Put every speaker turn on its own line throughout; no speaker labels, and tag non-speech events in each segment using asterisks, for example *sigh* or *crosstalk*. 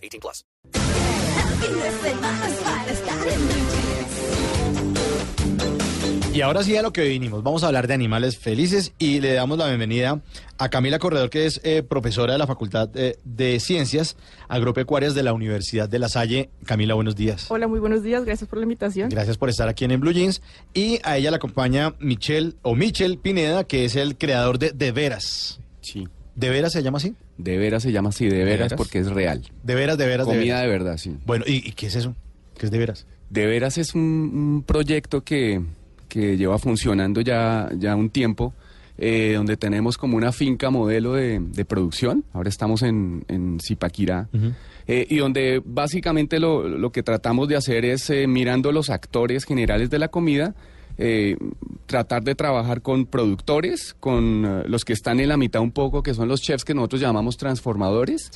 18 plus.
Y ahora sí a lo que vinimos. Vamos a hablar de animales felices y le damos la bienvenida a Camila Corredor, que es eh, profesora de la Facultad eh, de Ciencias Agropecuarias de la Universidad de La Salle. Camila, buenos días.
Hola, muy buenos días. Gracias por la invitación.
Gracias por estar aquí en, en Blue Jeans. Y a ella la acompaña Michelle o Michel Pineda, que es el creador de De Veras.
Sí.
¿De veras se llama así?
De veras se llama así, de veras,
veras?
porque es real.
De veras, de veras, de
Comida
veras.
de verdad, sí.
Bueno, ¿y, y qué es eso? ¿Qué es de veras?
De veras es un, un proyecto que, que lleva funcionando ya, ya un tiempo, eh, donde tenemos como una finca modelo de, de producción. Ahora estamos en, en Zipaquirá. eh, y donde básicamente lo, lo que tratamos de hacer es, eh, mirando los actores generales de la comida, eh, tratar de trabajar con productores, con eh, los que están en la mitad un poco, que son los chefs que nosotros llamamos transformadores,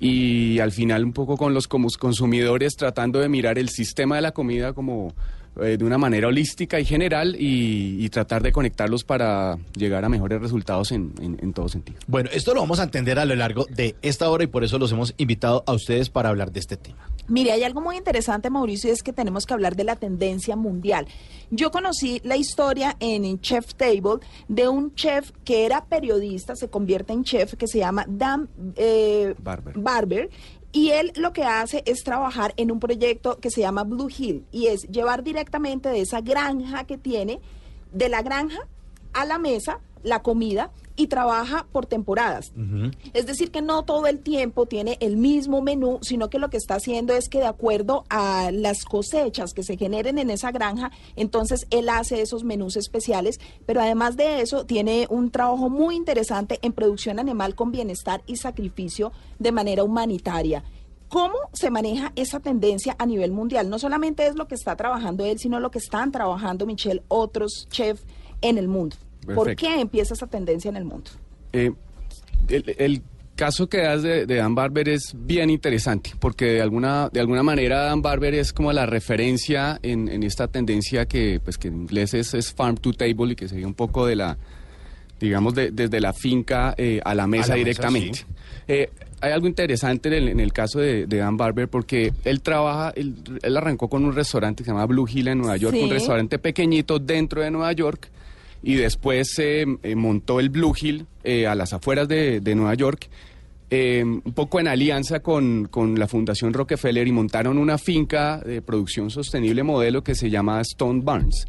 y al final un poco con los consumidores tratando de mirar el sistema de la comida como eh, de una manera holística y general y, y tratar de conectarlos para llegar a mejores resultados en, en- en todo sentido.
Bueno, esto lo vamos a entender a lo largo de esta hora y por eso los hemos invitado a ustedes para hablar de este tema.
Mire, hay algo muy interesante, Mauricio, y es que tenemos que hablar de la tendencia mundial. Yo conocí la historia en Chef Table de un chef que era periodista, se convierte en chef, que se llama Dan eh,
Barber.
Barber. Y él lo que hace es trabajar en un proyecto que se llama Blue Hill y es llevar directamente de esa granja que tiene, de la granja a la mesa, la comida y trabaja por temporadas. Es decir, que no todo el tiempo tiene el mismo menú, sino que lo que está haciendo es que de acuerdo a las cosechas que se generen en esa granja, entonces él hace esos menús especiales, pero además de eso tiene un trabajo muy interesante en producción animal con bienestar y sacrificio de manera humanitaria. ¿Cómo se maneja esa tendencia a nivel mundial? No solamente es lo que está trabajando él, sino lo que están trabajando Michelle, otros chefs en el mundo. ¿Por qué empieza esa tendencia en el mundo?
Eh, el, el caso que das de, de Dan Barber es bien interesante, porque de alguna, de alguna manera Dan Barber es como la referencia en, en esta tendencia que, pues, que en inglés es, es farm to table y que sería un poco de la, digamos, de- desde la finca eh, a la mesa directamente.
sí.
Eh, hay algo interesante en el, en el caso de, de Dan Barber porque él trabaja, él, él arrancó con un restaurante que se llama Blue Hill en Nueva York,
Sí.
un restaurante pequeñito dentro de Nueva York y después eh, eh, montó el Blue Hill eh, a las afueras de, de Nueva York, eh, un poco en alianza con, con la Fundación Rockefeller y montaron una finca de producción sostenible modelo que se llama Stone Barns.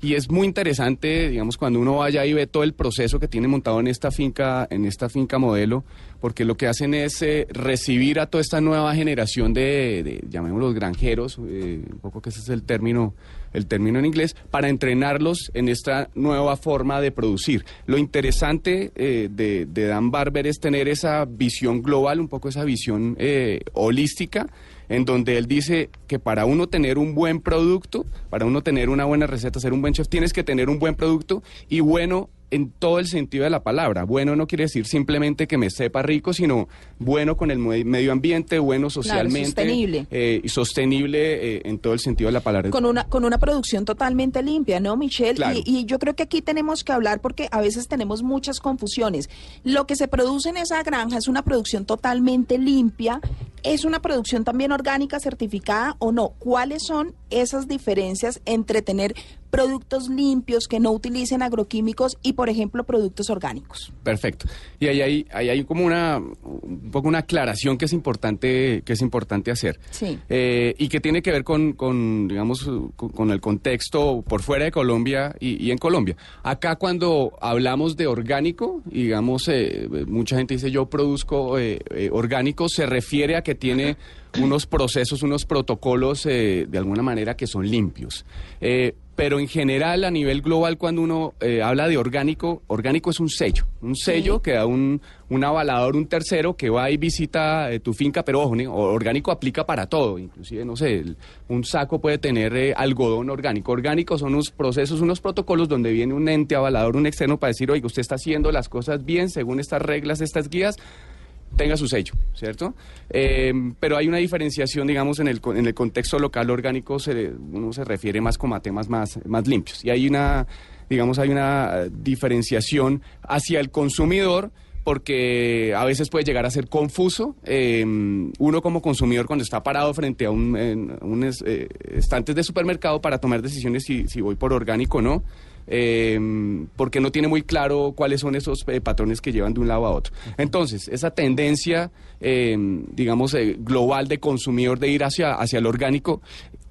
Y es muy interesante, digamos, cuando uno vaya y ve todo el proceso que tiene montado en esta finca, en esta finca modelo, porque lo que hacen es eh, recibir a toda esta nueva generación de, de llamémoslos granjeros, un poco que ese es el término, el término en inglés, para entrenarlos en esta nueva forma de producir. Lo interesante eh, de, de Dan Barber es tener esa visión global, un poco esa visión eh, holística, en donde él dice que para uno tener un buen producto, para uno tener una buena receta, ser un buen chef, tienes que tener un buen producto y bueno en todo el sentido de la palabra. Bueno no quiere decir simplemente que me sepa rico, sino bueno con el medio ambiente, bueno socialmente.
sostenible.
eh, y sostenible eh, en todo el sentido de la palabra.
Con una, con una producción totalmente limpia, ¿no, Michelle?
Claro.
Y, y yo creo que aquí tenemos que hablar porque a veces tenemos muchas confusiones. Lo que se produce en esa granja es una producción totalmente limpia. ¿Es una producción también orgánica certificada o no? ¿Cuáles son esas diferencias entre tener productos limpios que no utilicen agroquímicos y, por ejemplo, productos orgánicos?
Perfecto. Y ahí hay, ahí hay como una, un poco una aclaración que es importante, que es importante hacer.
Sí.
Eh, y que tiene que ver con, con, digamos, con, con el contexto por fuera de Colombia y, y en Colombia. Acá cuando hablamos de orgánico, digamos, eh, mucha gente dice yo produzco eh, eh, orgánico, se refiere a que tiene unos procesos, unos protocolos eh, de alguna manera que son limpios. Eh, pero en general, a nivel global, cuando uno eh, habla de orgánico, orgánico es un sello. Un sello que da un, un avalador, un tercero que va y visita eh, tu finca, pero ojo, ¿no? orgánico aplica para todo. Inclusive, no sé, el- un saco puede tener eh, algodón orgánico. Orgánico son unos procesos, unos protocolos donde viene un ente avalador, un externo, para decir, oiga, usted está haciendo las cosas bien según estas reglas, estas guías tenga su sello, ¿cierto? Eh, pero hay una diferenciación, digamos, en el, en el contexto local orgánico, se, uno se refiere más como a temas más, más limpios. Y hay una, digamos, hay una eh, diferenciación hacia el consumidor porque a veces puede llegar a ser confuso. Eh, uno como consumidor cuando está parado frente a un, en- un es- eh, estantes de supermercado para tomar decisiones si, si voy por orgánico o no, eh, porque no tiene muy claro cuáles son esos eh, patrones que llevan de un lado a otro. Entonces, esa tendencia, eh, digamos, eh, global de consumidor de ir hacia, hacia el orgánico,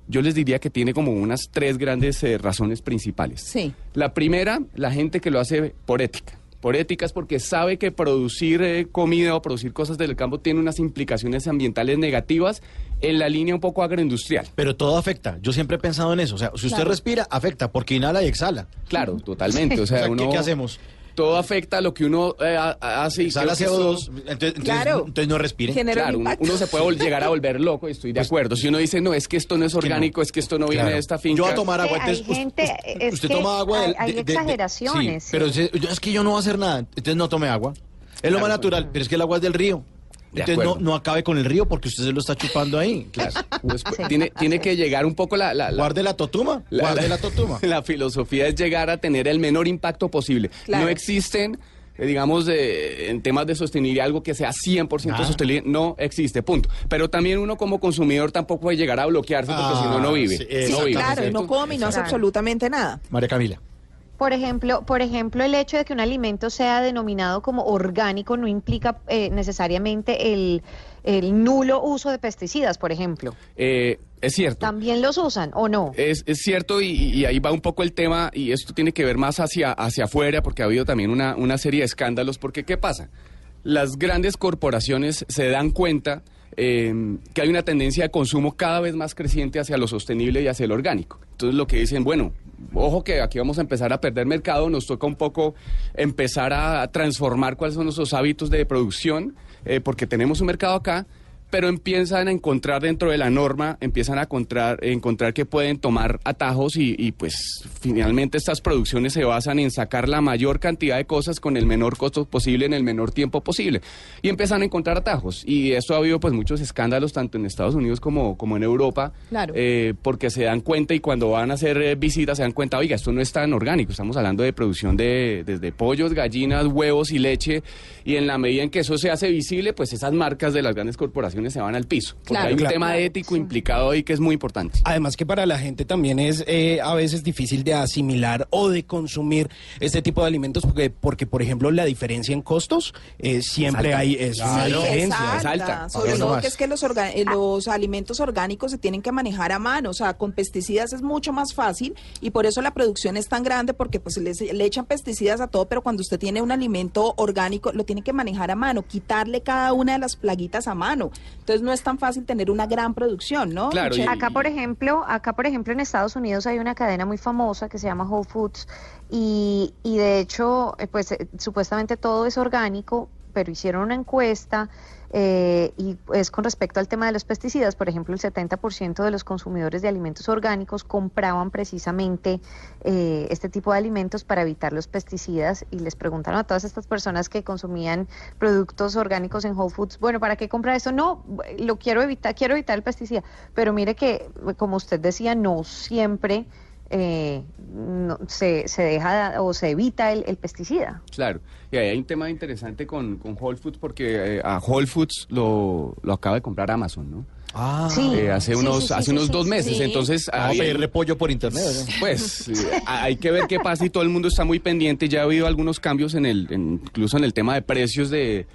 yo les diría que tiene como unas tres grandes eh, razones principales.
Sí.
La primera, la gente que lo hace por ética. Por ética es porque sabe que producir eh, comida o producir cosas del campo tiene unas implicaciones ambientales negativas en la línea un poco agroindustrial.
Pero todo afecta. Yo siempre he pensado en eso. O sea, si usted
Claro.
respira, afecta, porque inhala y exhala.
Claro, totalmente. O sea, *laughs*
O sea, ¿qué-
uno-
qué hacemos?
Todo afecta a lo que uno eh, ha- hace y que
CO2,
eso-
entonces, entonces-
Claro.
entonces no respire.
Genera
Claro,
un
uno, se puede vol- llegar a volver loco y estoy de acuerdo. Si uno dice, no, es que esto no es orgánico, es que esto no viene
Claro.
de esta finca.
Yo voy a tomar agua. entonces,
gente,
usted toma agua.
hay- hay exageraciones,
sí,
sí.
pero es que yo no voy a hacer nada. Entonces no tome agua. Es lo más natural, pero es que el agua es del río.
De
Entonces no,
acuerdo.
no acabe con el río porque usted se lo está chupando ahí.
Claro. Después *laughs*
Sí.
tiene, tiene que llegar un poco la... la- la-
Guarde la totuma.
La-
guarde
la-
la totuma. *laughs*
La filosofía es llegar a tener el menor impacto posible.
Claro.
No existen, eh, digamos, de- en temas de sostenibilidad algo que sea 100%
Ah.
sostenible. No existe, punto. Pero también uno como consumidor tampoco puede llegar a bloquearse porque
Ah,
si no, no vive.
sí,
no vive,
claro, no come y no hace
Claro.
absolutamente nada.
María Camila.
Por ejemplo, por ejemplo, el hecho de que un alimento sea denominado como orgánico no implica eh, necesariamente el, el nulo uso de pesticidas, por ejemplo.
Eh, es cierto.
¿También los usan o no?
Es, es cierto y, y ahí va un poco el tema y esto tiene que ver más hacia, hacia afuera porque ha habido también una, una serie de escándalos porque ¿qué pasa? Las grandes corporaciones se dan cuenta eh, que hay una tendencia de consumo cada vez más creciente hacia lo sostenible y hacia lo orgánico. Entonces lo que dicen, bueno, ojo que aquí vamos a empezar a perder mercado, nos toca un poco empezar a transformar cuáles son nuestros hábitos de producción eh, porque tenemos un mercado acá pero empiezan a encontrar dentro de la norma, empiezan a encontrar, encontrar que pueden tomar atajos y, y, pues finalmente estas producciones se basan en sacar la mayor cantidad de cosas con el menor costo posible en el menor tiempo posible. Y empiezan a encontrar atajos. Y esto ha habido pues muchos escándalos tanto en Estados Unidos como, como en Europa,
Claro.
eh, porque se dan cuenta y cuando van a hacer eh, visitas se dan cuenta, oiga, esto no es tan orgánico, estamos hablando de producción de desde pollos, gallinas, huevos y leche. Y en la medida en que eso se hace visible, pues esas marcas de las grandes corporaciones se van al piso. Porque
Claro,
hay un
claro.
tema ético implicado ahí que es muy importante.
Además que para la gente también es eh, a veces difícil de asimilar o de consumir este tipo de alimentos porque, porque por ejemplo, la diferencia en costos eh, siempre
alta.
hay es una
Sí,
diferencia.
es
es
alta. Sobre todo que es que los, orga- eh, los alimentos orgánicos se tienen que manejar a mano, o sea, con pesticidas es mucho más fácil y por eso la producción es tan grande porque pues les- le echan pesticidas a todo, pero cuando usted tiene un alimento orgánico lo tiene que manejar a mano, quitarle cada una de las plaguitas a mano. Entonces no es tan fácil tener una gran producción, ¿no?
Claro, y-?
Acá, por ejemplo, acá, por ejemplo, en Estados Unidos hay una cadena muy famosa que se llama Whole Foods y, y de hecho, eh, pues eh, supuestamente todo es orgánico, pero hicieron una encuesta eh, y es con respecto al tema de los pesticidas. Por ejemplo, el 70% de los consumidores de alimentos orgánicos compraban precisamente eh, este tipo de alimentos para evitar los pesticidas y les preguntaron a todas estas personas que consumían productos orgánicos en Whole Foods, bueno, ¿para qué comprar eso? No, lo quiero evitar, quiero evitar el pesticida. Pero mire que, como usted decía, no siempre eh, no- se, se deja o se evita el, el pesticida.
Claro, y ahí hay un tema interesante con, con Whole Foods porque eh, a Whole Foods lo, lo acaba de comprar Amazon, ¿no?
Ah,
Sí.
Eh, hace unos,
sí, sí,
hace
sí,
unos
sí,
dos
sí.
meses,
Sí.
entonces...
Vamos a
había-
pedir repollo por internet. ¿no?
Pues *laughs* eh, hay que ver qué pasa y todo el mundo está muy pendiente. Ya ha habido algunos cambios en el, en- incluso en el tema de precios de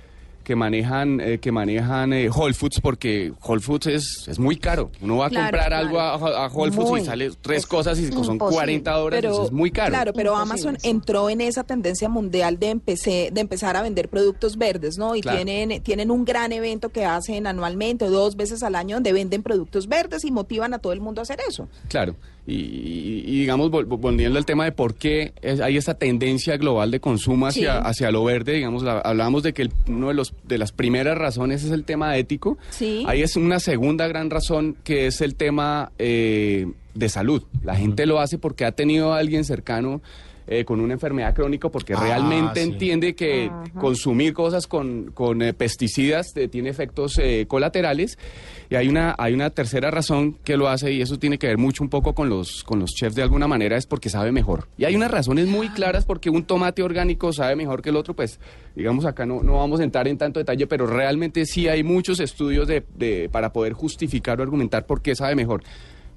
que manejan eh, que manejan eh, Whole Foods porque Whole Foods es, es muy caro. Uno va a
Claro,
comprar
claro.
algo a, a Whole Foods
Muy.
y sale tres
Es
cosas y son
imposible.
40 dólares,
Pero,
es muy caro.
Claro, pero
Imposible,
Amazon entró en esa tendencia mundial de, empecé, de empezar a vender productos verdes, ¿no? Y
Claro.
tienen, tienen un gran evento que hacen anualmente, o dos veces al año, donde venden productos verdes y motivan a todo el mundo a hacer eso.
Claro, y, y- y digamos, vol- volviendo al tema de por qué es- hay esa tendencia global de consumo hacia,
Sí.
hacia lo verde, digamos, la- hablábamos de que el- uno de, los, de las primeras razones es el tema ético.
Sí.
Ahí es una segunda gran razón que es el tema eh, de salud. La gente lo hace porque ha tenido a alguien cercano eh, con una enfermedad crónica, porque
Ah,
realmente
sí.
entiende que
Ajá.
consumir cosas con, con eh, pesticidas eh, tiene efectos eh, colaterales. Y hay una, hay una tercera razón que lo hace, y eso tiene que ver mucho un poco con los, con los chefs de alguna manera, es porque sabe mejor. Y hay unas razones muy claras porque un tomate orgánico sabe mejor que el otro, pues digamos acá no, no vamos a entrar en tanto detalle, pero realmente sí hay muchos estudios de, de- para poder justificar o argumentar por qué sabe mejor.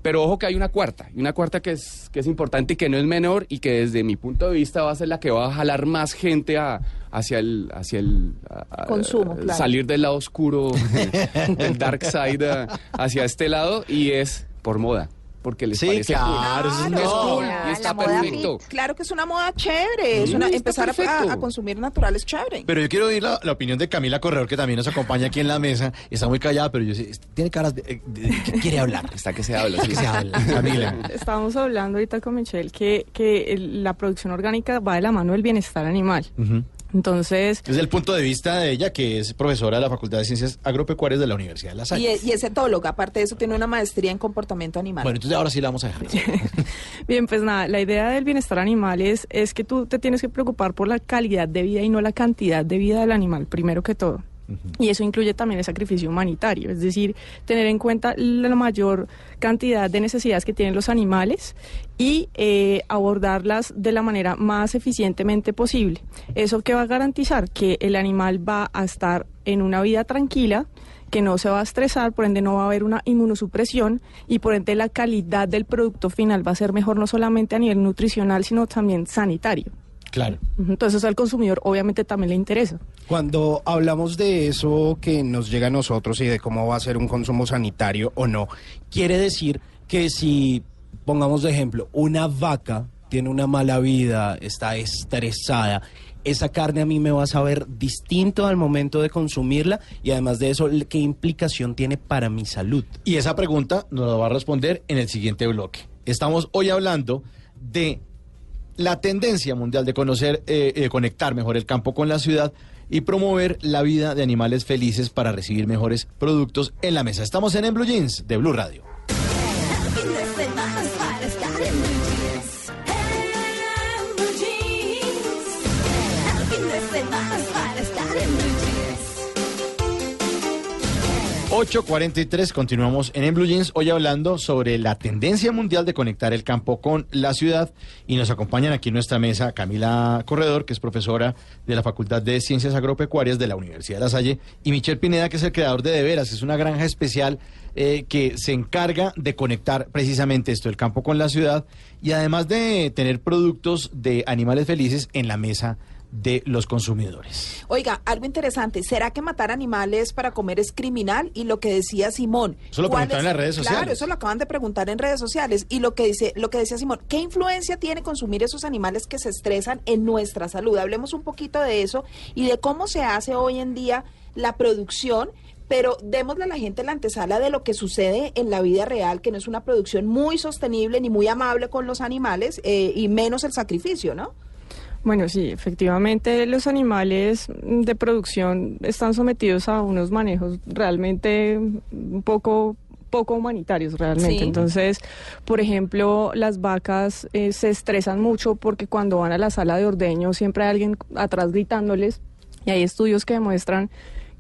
Pero ojo que hay una cuarta, y una cuarta que es, que es importante y que no es menor y que desde mi punto de vista va a ser la que va a jalar más gente a, hacia el, hacia el a- a-
Consumo, claro.
salir del lado oscuro, *laughs* del dark side hacia este lado y es por moda, porque les
Sí,
parece cool.
claro, es
Claro.
Es cool y está
moda
perfecto.
Claro que es una moda chévere, es
Mm,
una,
está
empezar a, consumir naturales chévere.
Pero yo quiero oír la, la opinión de Camila Corredor, que también nos acompaña aquí en la mesa. Está muy callada, pero yo sé, tiene caras de, de- de que quiere hablar.
Está que se habla.
Que se habla, Camila.
Estábamos hablando ahorita con Michelle que, que el- la producción orgánica va de la mano del bienestar animal.
Ujú.
Entonces,
Desde el punto de vista de ella, que es profesora de la Facultad de Ciencias Agropecuarias de la Universidad de La Salle.
Y es, y es etóloga, aparte de eso tiene una maestría en comportamiento animal.
Bueno, entonces ahora sí la vamos a dejar. *laughs*
bien, pues nada, la idea del bienestar animal es, es que tú te tienes que preocupar por la calidad de vida y no la cantidad de vida del animal, primero que todo. Y eso incluye también el sacrificio humanitario, es decir, tener en cuenta la mayor cantidad de necesidades que tienen los animales y eh, abordarlas de la manera más eficientemente posible. Eso que va a garantizar que el animal va a estar en una vida tranquila, que no se va a estresar, por ende no va a haber una inmunosupresión y por ende la calidad del producto final va a ser mejor no solamente a nivel nutricional, sino también sanitario.
Claro.
Entonces al consumidor obviamente también le interesa.
Cuando hablamos de eso que nos llega a nosotros y de cómo va a ser un consumo sanitario o no, quiere decir que si, pongamos de ejemplo, una vaca tiene una mala vida, está estresada, esa carne a mí me va a saber distinto al momento de consumirla y además de eso, ¿qué implicación tiene para mi salud?
Y esa pregunta nos la va a responder en el siguiente bloque. Estamos hoy hablando de la tendencia mundial de conocer, eh, eh, conectar mejor el campo con la ciudad y promover la vida de animales felices para recibir mejores productos en la mesa. Estamos en En Blue Jeans de Blue Radio. 8.43, continuamos en Blue Jeans, hoy hablando sobre la tendencia mundial de conectar el campo con la ciudad y nos acompañan aquí en nuestra mesa Camila Corredor, que es profesora de la Facultad de Ciencias Agropecuarias de la Universidad de La Salle, y Michelle Pineda, que es el creador de De Veras, es una granja especial eh, que se encarga de conectar precisamente esto, el campo con la ciudad, y además de tener productos de animales felices en la mesa de los consumidores.
Oiga, algo interesante, ¿será que matar animales para comer es criminal? Y lo que decía Simón.
Eso lo
¿cuál
preguntaron
es-
en las redes
Claro,
sociales.
eso lo acaban de preguntar en redes sociales. Y lo que dice, lo que decía Simón, ¿qué influencia tiene consumir esos animales que se estresan en nuestra salud? Hablemos un poquito de eso y de cómo se hace hoy en día la producción. Pero démosle a la gente la antesala de lo que sucede en la vida real, que no es una producción muy sostenible ni muy amable con los animales, eh, y menos el sacrificio, ¿no?
Bueno, sí, efectivamente los animales de producción están sometidos a unos manejos realmente un poco poco humanitarios realmente.
Sí.
Entonces, por ejemplo, las vacas eh, se estresan mucho porque cuando van a la sala de ordeño siempre hay alguien atrás gritándoles y hay estudios que demuestran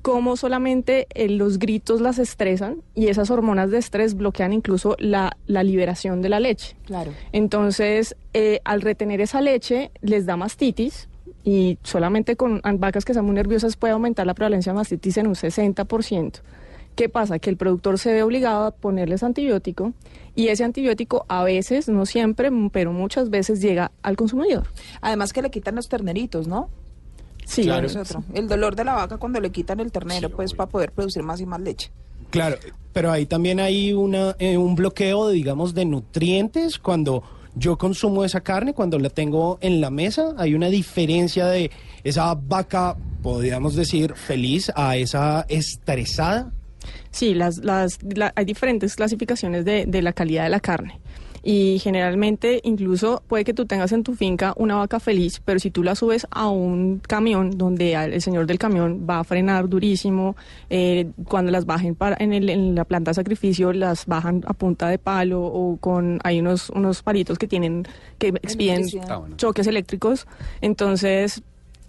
cómo solamente eh, los gritos las estresan y esas hormonas de estrés bloquean incluso la, la liberación de la leche.
Claro.
Entonces, eh, al retener esa leche, les da mastitis y solamente con vacas que son muy nerviosas puede aumentar la prevalencia de mastitis en un 60%. ¿Qué pasa? Que el productor se ve obligado a ponerles antibiótico y ese antibiótico a veces, no siempre, pero muchas veces llega al consumidor.
Además que le quitan los terneritos, ¿no?
Sí,
Claro.
Es otro. El dolor de la vaca cuando le quitan el ternero, pues para poder producir más y más leche.
Claro, pero ahí también hay una, eh, un bloqueo, digamos, de nutrientes cuando yo consumo esa carne, cuando la tengo en la mesa, hay una diferencia de esa vaca, podríamos decir, feliz a esa estresada.
Sí, las, las, la- hay diferentes clasificaciones de, de la calidad de la carne. Y generalmente, incluso puede que tú tengas en tu finca una vaca feliz, pero si tú la subes a un camión donde el señor del camión va a frenar durísimo, eh, cuando las bajen para, en, el- en la planta de sacrificio, las bajan a punta de palo o con. Hay unos, unos palitos que tienen. que expiden.
Ah,
choques eléctricos. Entonces,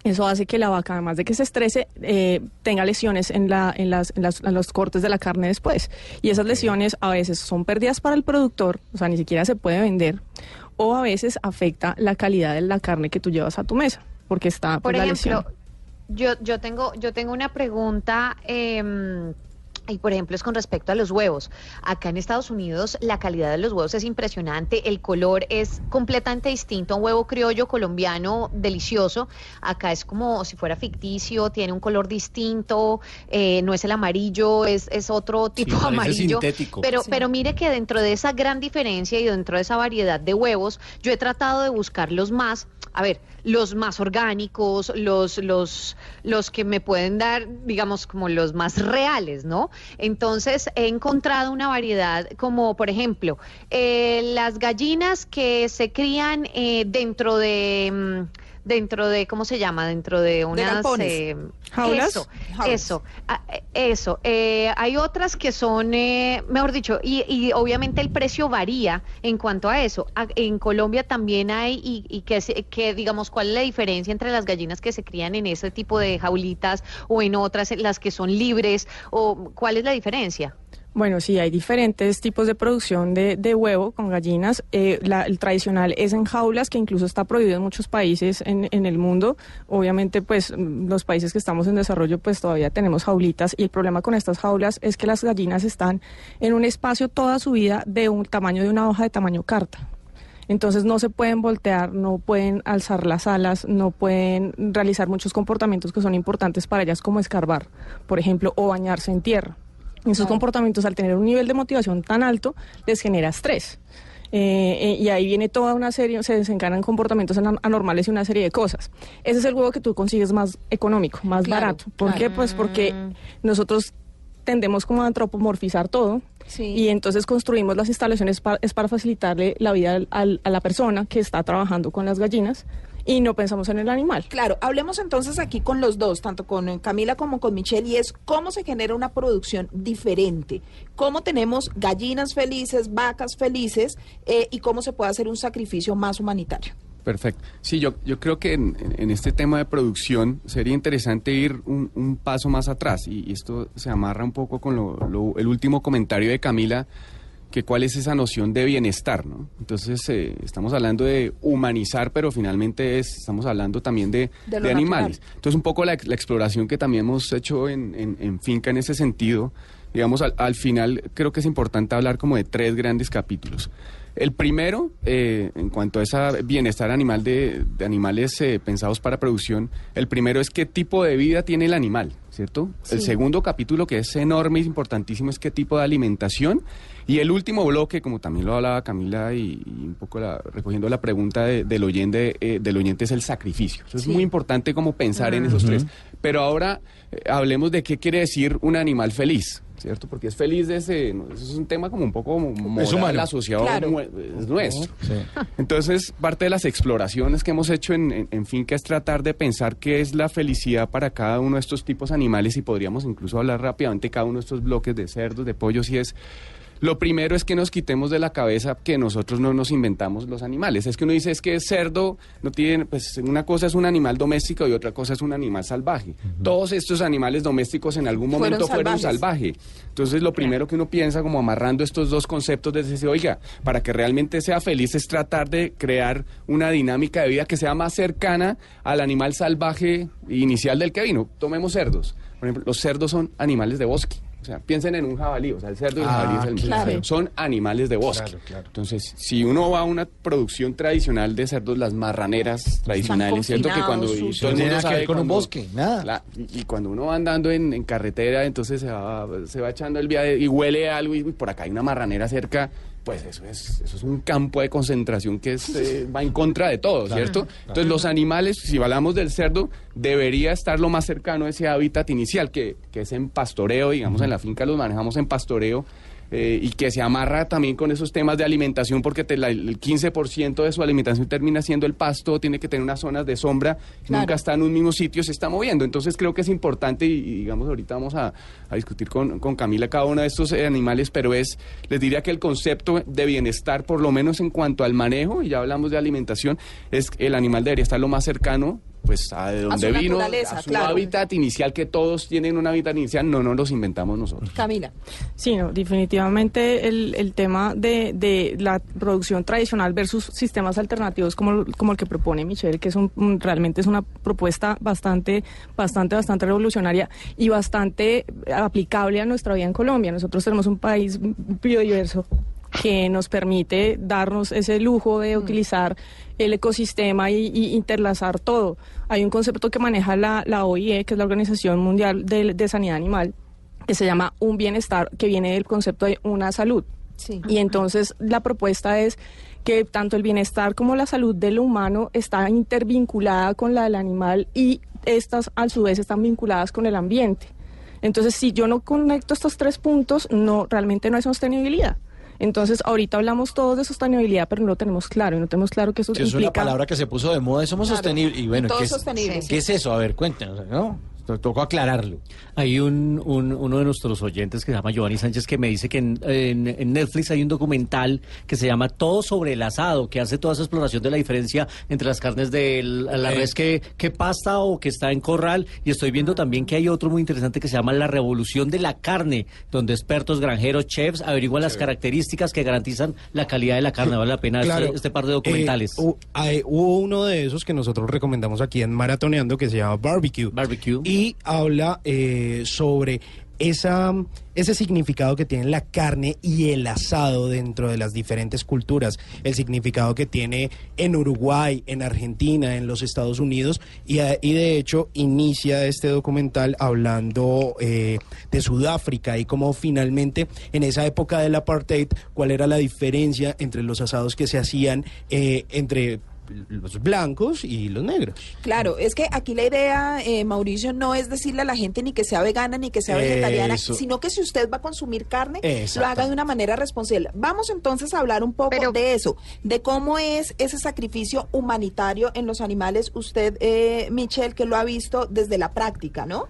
eso hace que la vaca, además de que se estrese, eh, tenga lesiones en, la, en, las, en, las- en los cortes de la carne después. Y esas lesiones a veces son pérdidas para el productor, o sea, ni siquiera se puede vender, o a veces afecta la calidad de la carne que tú llevas a tu mesa, porque está
Por
pues, la
ejemplo,
lesión.
yo, yo tengo, yo tengo una pregunta. em, y por ejemplo es con respecto a los huevos. Acá en Estados Unidos la calidad de los huevos es impresionante, el color es completamente distinto a un huevo criollo colombiano delicioso. Acá es como si fuera ficticio, tiene un color distinto, eh, no es el amarillo, es, es otro tipo de
parece
amarillo.
sintético.
Pero,
Sí.
pero mire que dentro de esa gran diferencia y dentro de esa variedad de huevos, yo he tratado de buscar los más, a ver, los más orgánicos, los, los, los que me pueden dar, digamos, como los más reales, ¿no? Entonces he encontrado una variedad como, por ejemplo, eh, las gallinas que se crían eh, dentro de... mm, Dentro de, ¿cómo se llama? Dentro de unas... eh,
¿Jaulas?
Eso,
Jaulas.
eso, ah, eh, eso. Eh, hay otras que son, eh, mejor dicho, y, y obviamente el precio varía en cuanto a eso. A- en Colombia también hay, y, y que, se- que digamos, ¿cuál es la diferencia entre las gallinas que se crían en ese tipo de jaulitas o en otras, las que son libres? o ¿Cuál es la diferencia?
Bueno, sí, hay diferentes tipos de producción de, de huevo con gallinas. Eh, la- el tradicional es en jaulas, que incluso está prohibido en muchos países en, en el mundo. Obviamente, pues mm, los países que estamos en desarrollo, pues todavía tenemos jaulitas. Y el problema con estas jaulas es que las gallinas están en un espacio toda su vida de un tamaño de una hoja de tamaño carta. Entonces no se pueden voltear, no pueden alzar las alas, no pueden realizar muchos comportamientos que son importantes para ellas como escarbar, por ejemplo, o bañarse en tierra. Esos comportamientos al tener un nivel de motivación tan alto les genera estrés. Eh, eh, y ahí viene toda una serie, se desencadenan comportamientos anormales y una serie de cosas. Ese es el huevo que tú consigues más económico, más
Claro,
barato. ¿Por
claro.
qué? Pues porque nosotros tendemos como a antropomorfizar todo
Sí.
y entonces construimos las instalaciones pa- es para facilitarle la vida al- al- a la persona que está trabajando con las gallinas y no pensamos en el animal.
Claro, hablemos entonces aquí con los dos, tanto con Camila como con Michelle, y es cómo se genera una producción diferente, cómo tenemos gallinas felices, vacas felices, eh, y cómo se puede hacer un sacrificio más humanitario.
Perfecto. Sí, yo, yo creo que en, en este tema de producción sería interesante ir un, un paso más atrás y, y esto se amarra un poco con lo- lo- el último comentario de Camila, que cuál es esa noción de bienestar, ¿no? Entonces eh, estamos hablando de humanizar, pero finalmente es, estamos hablando también de,
De
animales.
natural.
Entonces un poco la, ex- la exploración que también hemos hecho en, en- en Finca en ese sentido, digamos, al, al final creo que es importante hablar como de tres grandes capítulos. El primero, eh, en cuanto a ese bienestar animal de, de animales eh, pensados para producción, el primero es qué tipo de vida tiene el animal, ¿cierto? El segundo capítulo, que es enorme y importantísimo, es qué tipo de alimentación. Y el último bloque, como también lo hablaba Camila y, y un poco la- recogiendo la pregunta de- del, oyente, eh, del oyente, es el sacrificio. Eso es muy importante como pensar en esos tres. Pero ahora eh, hablemos de qué quiere decir un animal feliz. ¿Cierto? Porque es feliz de ese. es un tema como un poco moral
humano.
asociado
Claro.
es nuestro. Entonces, parte de las exploraciones que hemos hecho en, en, en Finca es tratar de pensar qué es la felicidad para cada uno de estos tipos animales y podríamos incluso hablar rápidamente de cada uno de estos bloques de cerdos, de pollos y es... Lo primero es que nos quitemos de la cabeza que nosotros no nos inventamos los animales. Es que uno dice es que cerdo no tiene, pues una cosa es un animal doméstico y otra cosa es un animal salvaje. Todos estos animales domésticos en algún momento fueron
salvajes.
salvajes. Entonces lo primero que uno piensa como amarrando estos dos conceptos es decir, oiga, para que realmente sea feliz es tratar de crear una dinámica de vida que sea más cercana al animal salvaje inicial del que vino. Tomemos cerdos. Por ejemplo, los cerdos son animales de bosque. O sea, piensen en un jabalí, o sea, el cerdo y el
Ah,
jabalí es el mismo.
claro.
Son animales de bosque.
Claro, claro.
Entonces, si uno va a una producción tradicional de cerdos, las marraneras tradicionales, ¿cierto? Que cuando y todo el
No tiene
mundo
nada que
sabe
ver con un bosque, nada.
Cla- y, y cuando uno va andando en, en carretera, entonces se va, se va echando el viaje y huele algo y uy, por acá hay una marranera cerca, pues eso es, eso es un campo de concentración que es, eh, va en contra de todo, ¿cierto? Entonces los animales, si hablamos del cerdo, debería estar lo más cercano a ese hábitat inicial, que, que es en pastoreo, digamos, en la finca los manejamos en pastoreo. Eh, y que se amarra también con esos temas de alimentación porque te la- el 15% de su alimentación termina siendo el pasto, tiene que tener unas zonas de sombra,
Claro.
nunca está en un mismo sitio, se está moviendo. Entonces creo que es importante y, y digamos ahorita vamos a, a discutir con, con Camila cada uno de estos eh, animales, pero es, les diría que el concepto de bienestar, por lo menos en cuanto al manejo, y ya hablamos de alimentación, es que el animal debería estar lo más cercano pues a de donde
su
vino, a su
claro.
hábitat inicial, que todos tienen un hábitat inicial, no, no los inventamos nosotros.
Camila.
Sí, no, definitivamente el, el tema de, de la producción tradicional versus sistemas alternativos como, como el que propone Michelle, que es un, un- realmente es una propuesta bastante, bastante, bastante revolucionaria y bastante aplicable a nuestra vida en Colombia. Nosotros tenemos un país biodiverso que nos permite darnos ese lujo de utilizar el ecosistema y, y interlazar todo. Hay un concepto que maneja la, la OIE, que es la Organización Mundial de, de Sanidad Animal, que se llama un bienestar, que viene del concepto de una salud.
Sí.
Y entonces la propuesta es que tanto el bienestar como la salud del humano está intervinculada con la del animal y estas a su vez están vinculadas con el ambiente. Entonces, si yo no conecto estos tres puntos, no realmente no hay sostenibilidad. Entonces, ahorita hablamos todos de sostenibilidad, pero no lo tenemos claro y no tenemos claro que eso
Sí, es una palabra que se puso de moda y somos
Claro.
sostenibles. Y bueno, ¿qué es. ¿qué es eso? A ver, cuéntanos, ¿no? To- Tocó aclararlo.
Hay un, un- uno de nuestros oyentes que se llama Giovanni Sánchez que me dice que en, en- en Netflix hay un documental que se llama Todo sobre el asado, que hace toda esa exploración de la diferencia entre las carnes de la res que, que pasta o que está en corral. Y estoy viendo también que hay otro muy interesante que se llama La Revolución de la Carne, donde expertos, granjeros, chefs averiguan las características que garantizan la calidad de la carne. Vale la pena
Claro.
este, este par de documentales.
Eh, hu- hay- hubo uno de esos que nosotros recomendamos aquí en Maratoneando que se llama Barbecue.
Barbecue.
Y habla eh, sobre esa, ese significado que tiene la carne y el asado dentro de las diferentes culturas, el significado que tiene en Uruguay, en Argentina, en los Estados Unidos, y, y de hecho inicia este documental hablando eh, de Sudáfrica y cómo finalmente en esa época del apartheid, cuál era la diferencia entre los asados que se hacían eh, entre los blancos y los negros.
Claro, es que aquí la idea, eh, Mauricio, no es decirle a la gente ni que sea vegana ni que sea vegetariana,
Eso.
sino que si usted va a consumir carne, lo haga de una manera responsable. Vamos entonces a hablar un poco
Pero-
de eso, de cómo es ese sacrificio humanitario en los animales. Usted, eh, Michelle, que lo ha visto desde la práctica, ¿no?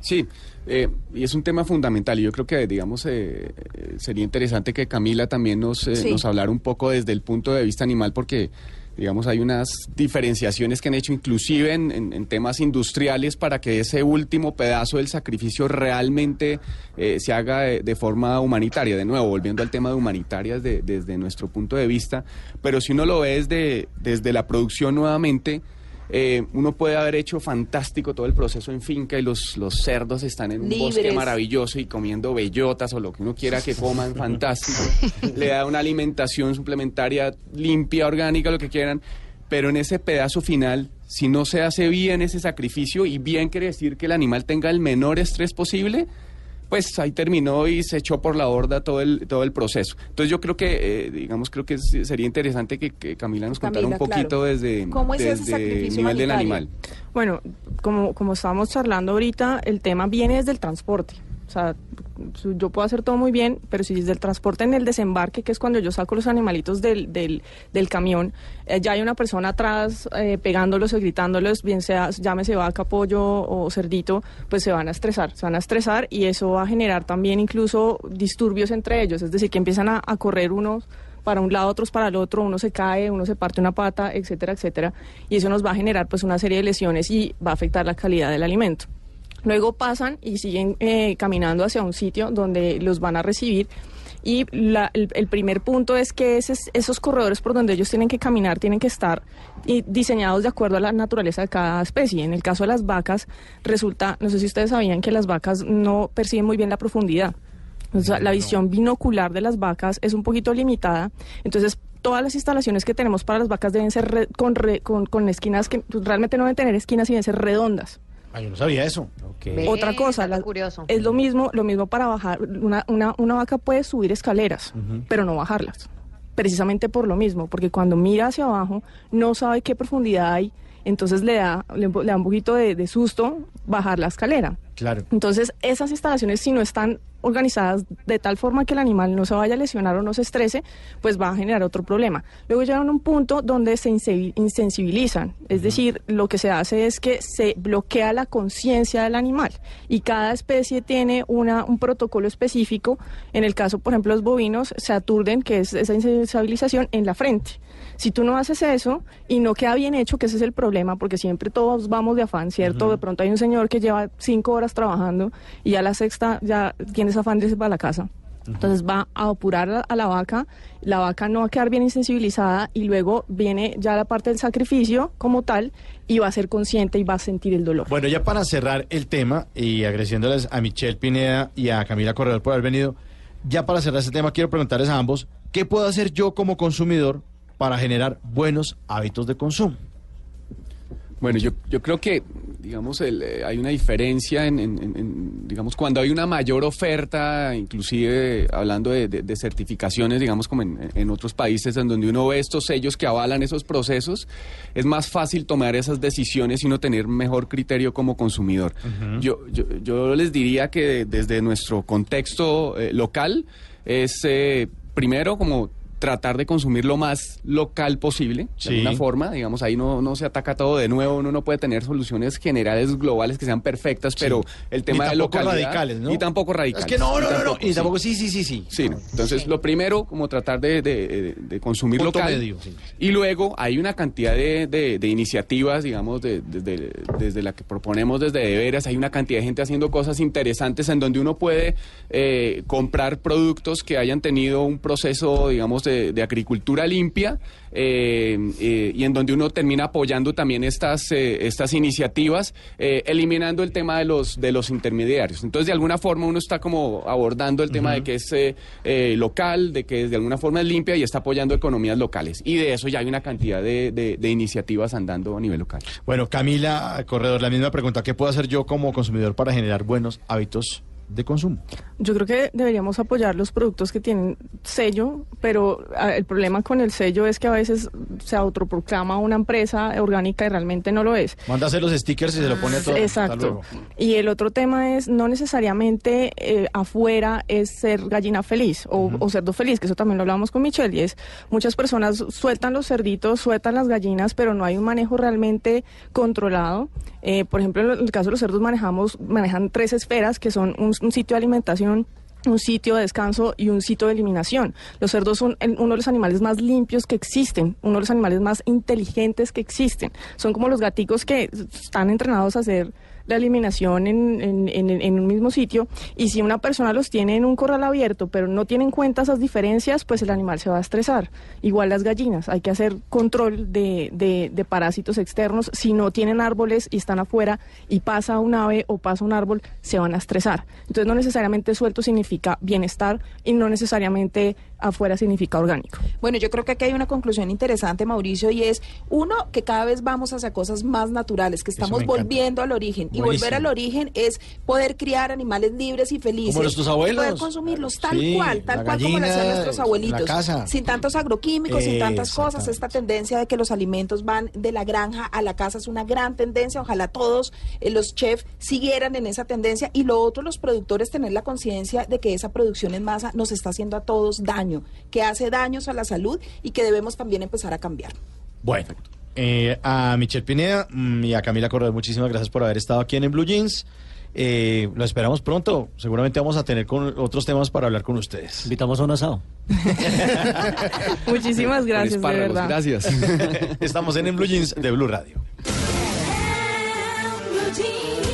Sí, eh, y es un tema fundamental y yo creo que, digamos, eh, eh, sería interesante que Camila también nos, eh,
Sí.
nos hablara un poco desde el punto de vista animal porque, digamos, hay unas diferenciaciones que han hecho inclusive en, en- temas industriales para que ese último pedazo del sacrificio realmente eh, se haga de, de forma humanitaria. De nuevo, volviendo al tema de humanitarias de- desde nuestro punto de vista, pero si uno lo ve desde, desde la producción nuevamente, eh, uno puede haber hecho fantástico todo el proceso en finca y los, los cerdos están en un bosque maravilloso y comiendo bellotas o lo que uno quiera que coman, *laughs* fantástico. Le da una alimentación suplementaria limpia, orgánica, lo que quieran. Pero en ese pedazo final, si no se hace bien ese sacrificio, y bien quiere decir que el animal tenga el menor estrés posible, pues ahí terminó y se echó por la borda todo el, todo el proceso. Entonces yo creo que, eh, digamos, creo que sería interesante que, que Camila nos contara
Camila,
un poquito
claro.
desde,
¿Cómo es ese
desde el nivel del animal.
Bueno, como, como estábamos charlando ahorita, el tema viene desde el transporte. O sea, yo puedo hacer todo muy bien, pero si desde el transporte en el desembarque, que es cuando yo saco los animalitos del, del, del camión, eh, ya hay una persona atrás eh, pegándolos o gritándolos, bien sea, llámese vaca, pollo o cerdito, pues se van a estresar, se van a estresar y eso va a generar también incluso disturbios entre ellos, es decir, que empiezan a, a correr unos para un lado, otros para el otro, uno se cae, uno se parte una pata, etcétera, etcétera, y eso nos va a generar pues una serie de lesiones y va a afectar la calidad del alimento. Luego pasan y siguen eh, caminando hacia un sitio donde los van a recibir Y la- el, el primer punto es que ese- esos corredores por donde ellos tienen que caminar tienen que estar y diseñados de acuerdo a la naturaleza de cada especie. En el caso de las vacas, resulta, no sé si ustedes sabían que las vacas no perciben muy bien la profundidad. O sea, la visión binocular de las vacas es un poquito limitada. Entonces, todas las instalaciones que tenemos para las vacas deben ser re- con, re- con, con esquinas que pues, realmente no deben tener esquinas y deben ser redondas.
Ah, yo no sabía eso.
Otra cosa,
dato
la-
curioso.
es lo mismo, lo mismo para bajar. Una, una, una vaca puede subir escaleras, pero no bajarlas. Precisamente por lo mismo, porque cuando mira hacia abajo no sabe qué profundidad hay, entonces le da, le, le da un poquito de, de susto bajar la escalera.
Claro.
Entonces, esas instalaciones, si no están organizadas de tal forma que el animal no se vaya a lesionar o no se estrese, pues va a generar otro problema. Luego llegan a un punto donde se inse- insensibilizan, es decir, lo que se hace es que se bloquea la conciencia del animal y cada especie tiene una, un protocolo específico. En el caso, por ejemplo, los bovinos se aturden, que es esa insensibilización en la frente. Si tú no haces eso y no queda bien hecho, que ese es el problema, porque siempre todos vamos de afán, ¿cierto? De pronto hay un señor que lleva cinco horas trabajando y a la sexta ya tiene ese afán de irse para la casa. Entonces va a apurar a, a la vaca, la vaca no va a quedar bien insensibilizada y luego viene ya la parte del sacrificio como tal y va a ser consciente y va a sentir el dolor.
Bueno, ya para cerrar el tema y agradeciéndoles a Michelle Pineda y a Camila Corredor por haber venido, ya para cerrar este tema quiero preguntarles a ambos, ¿qué puedo hacer yo como consumidor para generar buenos hábitos de consumo?
Bueno, yo, yo creo que, digamos, el, eh, hay una diferencia en, en- en- en, digamos, cuando hay una mayor oferta, inclusive hablando de, de- de certificaciones, digamos, como en, en otros países en donde uno ve estos sellos que avalan esos procesos, es más fácil tomar esas decisiones y uno tener mejor criterio como consumidor. yo, yo, yo les diría que desde nuestro contexto eh, local es, eh, primero, como tratar de consumir lo más local posible, de
Sí.
alguna forma, digamos, ahí no, no se ataca todo de nuevo, uno no puede tener soluciones generales globales que sean perfectas, pero el tema
Ni
de
tampoco
localidad
radicales, ¿no?
y tampoco radicales.
Es que no, no, no, no.
tampoco,
Y tampoco, sí, sí, sí, sí.
Sí, ¿no? entonces lo primero, como tratar de, de- de consumir
Punto
local.
medio, sí.
Y luego hay una cantidad de, de- de iniciativas, digamos, de- desde, desde la que proponemos desde Deberes, hay una cantidad de gente haciendo cosas interesantes en donde uno puede eh, comprar productos que hayan tenido un proceso, digamos, de, de agricultura limpia eh, eh, y en donde uno termina apoyando también estas, eh, estas iniciativas, eliminando el tema de los, de los intermediarios. Entonces, de alguna forma, uno está como abordando el tema de que es local, de que de alguna forma es limpia y está apoyando economías locales. Y de eso ya hay una cantidad de, de- de iniciativas andando a nivel local.
Bueno, Camila Corredor, la misma pregunta, ¿qué puedo hacer yo como consumidor para generar buenos hábitos de consumo?
Yo creo que deberíamos apoyar los productos que tienen sello, pero ah, el problema con el sello es que a veces se autoproclama una empresa orgánica y realmente no lo es.
Manda a hacer los stickers y se lo pone a todo. Hasta
Exacto.
luego.
Y el otro tema es, no necesariamente eh, afuera es ser gallina feliz o, o cerdo feliz, que eso también lo hablábamos con Michelle, y es muchas personas sueltan los cerditos, sueltan las gallinas, pero no hay un manejo realmente controlado. Eh, por ejemplo, en el caso de los cerdos manejamos, manejan tres esferas, que son un, un sitio de alimentación, un sitio de descanso y un sitio de eliminación. Los cerdos son uno de los animales más limpios que existen, uno de los animales más inteligentes que existen. Son como los gaticos que están entrenados a hacer la eliminación en, en- un mismo sitio y si una persona los tiene en un corral abierto pero no tiene en cuenta esas diferencias pues el animal se va a estresar. Igual las gallinas hay que hacer control de, de- de parásitos externos. Si no tienen árboles y están afuera y pasa un ave o pasa un árbol se van a estresar. Entonces no necesariamente suelto significa bienestar y no necesariamente afuera significa orgánico
Bueno, yo creo que aquí hay una conclusión interesante, Mauricio, y es, uno, que cada vez vamos hacia cosas más naturales, que estamos volviendo al origen. Y volver al origen es poder criar animales libres y felices.
Como nuestros abuelos.
poder consumirlos tal
Sí,
cual, tal cual como lo hacían nuestros
la
abuelitos.
casa.
Sin tantos agroquímicos, sin tantas cosas. Esta tendencia de que los alimentos van de la granja a la casa es una gran tendencia. Ojalá todos eh, los chefs siguieran en esa tendencia. Y lo otro, los productores tener la conciencia de que esa producción en masa nos está haciendo a todos daño, que hace daños a la salud y que debemos también empezar a cambiar.
Bueno, eh, a Michelle Pineda mm, y a Camila Corredor, muchísimas gracias por haber estado aquí en, Blue Jeans. Eh, lo esperamos pronto. Seguramente vamos a tener con otros temas para hablar con ustedes.
Invitamos a un asado. *laughs*
muchísimas gracias de verdad
Gracias.
Estamos en En Blue Jeans de Blue Radio.
Blue Jeans.